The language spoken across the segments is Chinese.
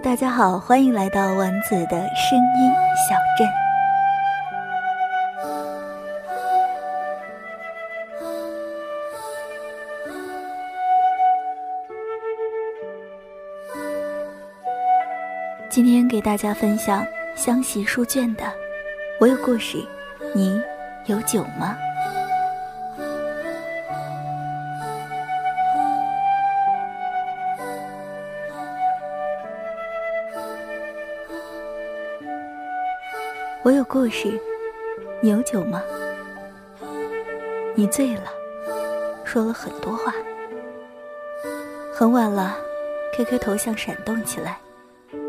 大家好，欢迎来到丸子的声音小镇。今天给大家分享湘西书卷的《我有故事，你有酒吗》。我有故事，你有酒吗？你醉了，说了很多话。很晚了，QQ 头像闪动起来，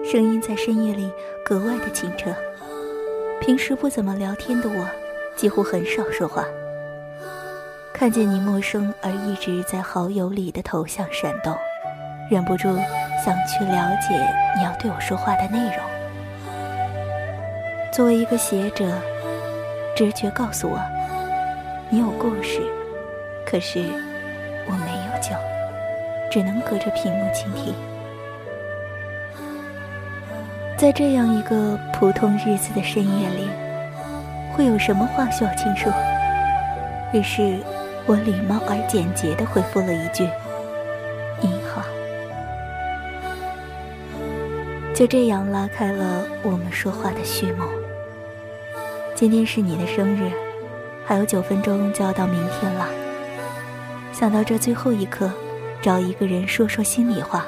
声音在深夜里格外的清澈。平时不怎么聊天的我，几乎很少说话。看见你陌生而一直在好友里的头像闪动，忍不住想去了解你要对我说话的内容。作为一个写者，直觉告诉我，你有故事，可是我没有酒，只能隔着屏幕倾听。在这样一个普通日子的深夜里，会有什么话需要倾诉？于是，我礼貌而简洁的回复了一句：“你好。”就这样拉开了我们说话的序幕。今天是你的生日，还有九分钟就要到明天了。想到这最后一刻，找一个人说说心里话。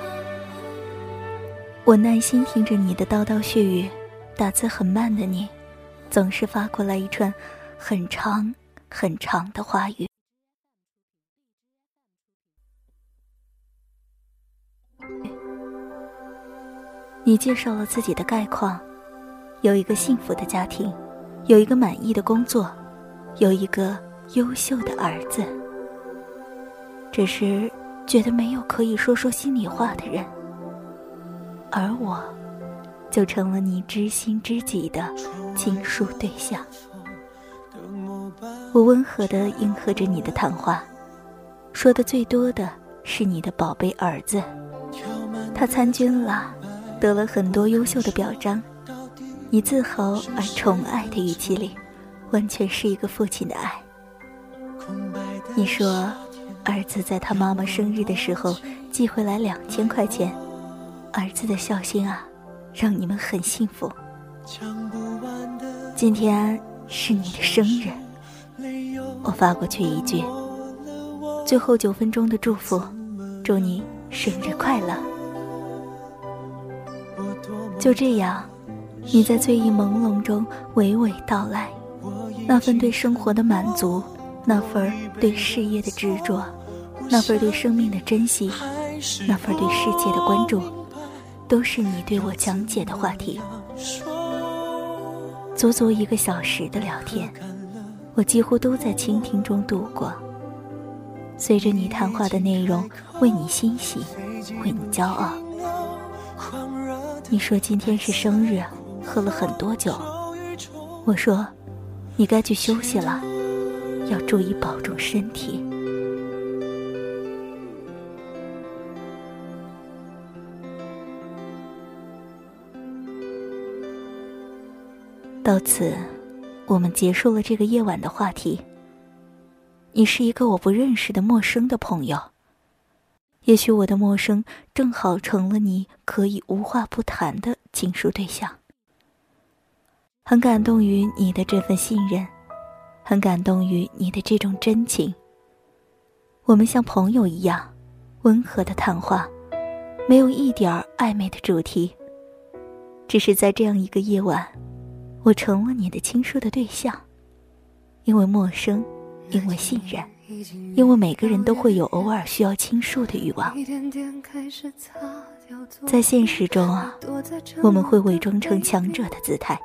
我耐心听着你的叨叨絮语，打字很慢的你，总是发过来一串很长很长的话语。你介绍了自己的概况，有一个幸福的家庭。有一个满意的工作，有一个优秀的儿子，只是觉得没有可以说说心里话的人，而我，就成了你知心知己的倾诉对象。我温和的应和着你的谈话，说的最多的是你的宝贝儿子，他参军了，得了很多优秀的表彰。你自豪而宠爱的语气里，完全是一个父亲的爱。你说，儿子在他妈妈生日的时候寄回来两千块钱，儿子的孝心啊，让你们很幸福。今天是你的生日，我发过去一句，最后九分钟的祝福，祝你生日快乐。就这样。你在醉意朦胧中娓娓道来，那份对生活的满足，那份对事业的执着，那份对生命的珍惜，那份对世界的关注，都是你对我讲解的话题。足足一个小时的聊天，我几乎都在倾听中度过。随着你谈话的内容，为你欣喜，为你骄傲。你说今天是生日。喝了很多酒，我说：“你该去休息了，要注意保重身体。”到此，我们结束了这个夜晚的话题。你是一个我不认识的陌生的朋友，也许我的陌生正好成了你可以无话不谈的倾诉对象。很感动于你的这份信任，很感动于你的这种真情。我们像朋友一样，温和的谈话，没有一点儿暧昧的主题。只是在这样一个夜晚，我成了你的倾诉的对象，因为陌生，因为信任，因为每个人都会有偶尔需要倾诉的欲望。在现实中啊，我们会伪装成强者的姿态。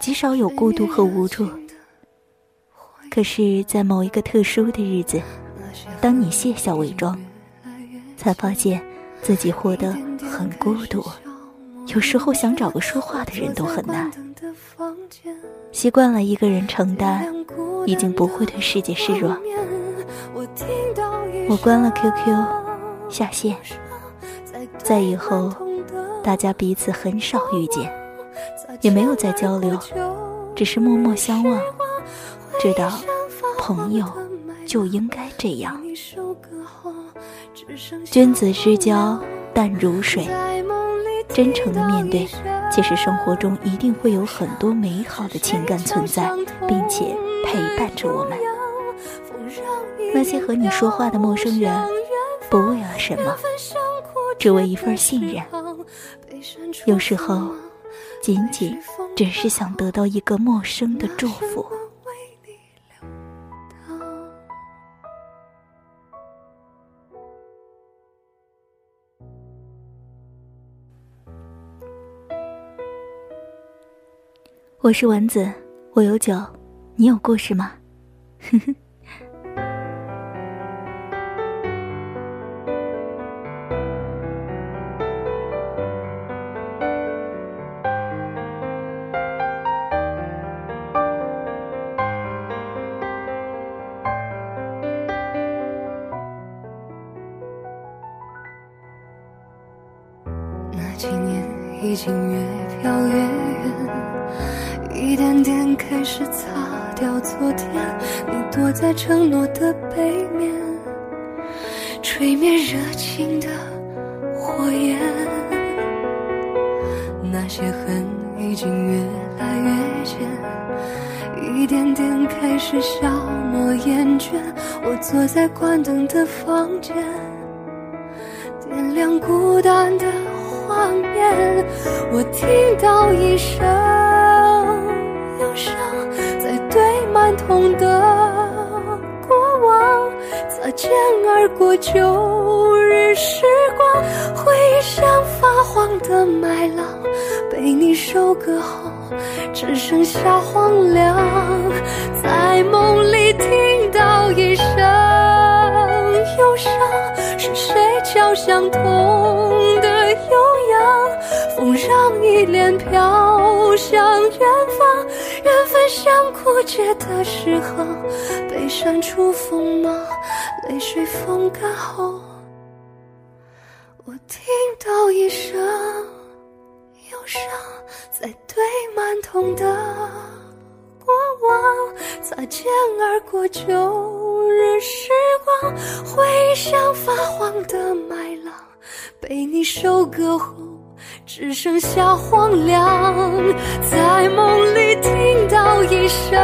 极少有孤独和无助，可是，在某一个特殊的日子，当你卸下伪装，才发现自己活得很孤独。有时候想找个说话的人都很难。习惯了一个人承担，已经不会对世界示弱。我关了 QQ，下线。在以后，大家彼此很少遇见，也没有再交流，只是默默相望，知道朋友就应该这样。君子之交淡如水，真诚的面对，其实生活中一定会有很多美好的情感存在，并且陪伴着我们。那些和你说话的陌生人，不为了什么。只为一份信任，有时候仅仅只是想得到一个陌生的祝福。我是丸子，我有酒，你有故事吗？呵呵。已经越飘越远，一点点开始擦掉昨天。你躲在承诺的背面，吹灭热情的火焰。那些恨已经越来越浅，一点点开始消磨厌倦。我坐在关灯的房间，点亮孤单的。画面，我听到一声忧伤，在对满痛的过往，擦肩而过旧日时光，回忆像发黄的麦浪，被你收割后只剩下荒凉，缘分像枯竭的时候，悲伤出锋芒，泪水风干后，我听到一声忧伤，在堆满痛的过往，擦肩而过旧日时光，回忆像发黄的麦浪，被你收割后。只剩下荒凉，在梦里听到一声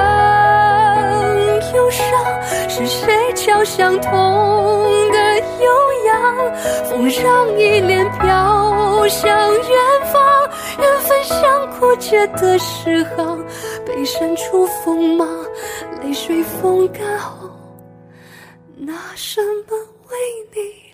忧伤，是谁敲响痛的悠扬？风让依恋飘向远方，缘分像枯竭的诗行，被删出锋芒，泪水风干后，拿什么为你？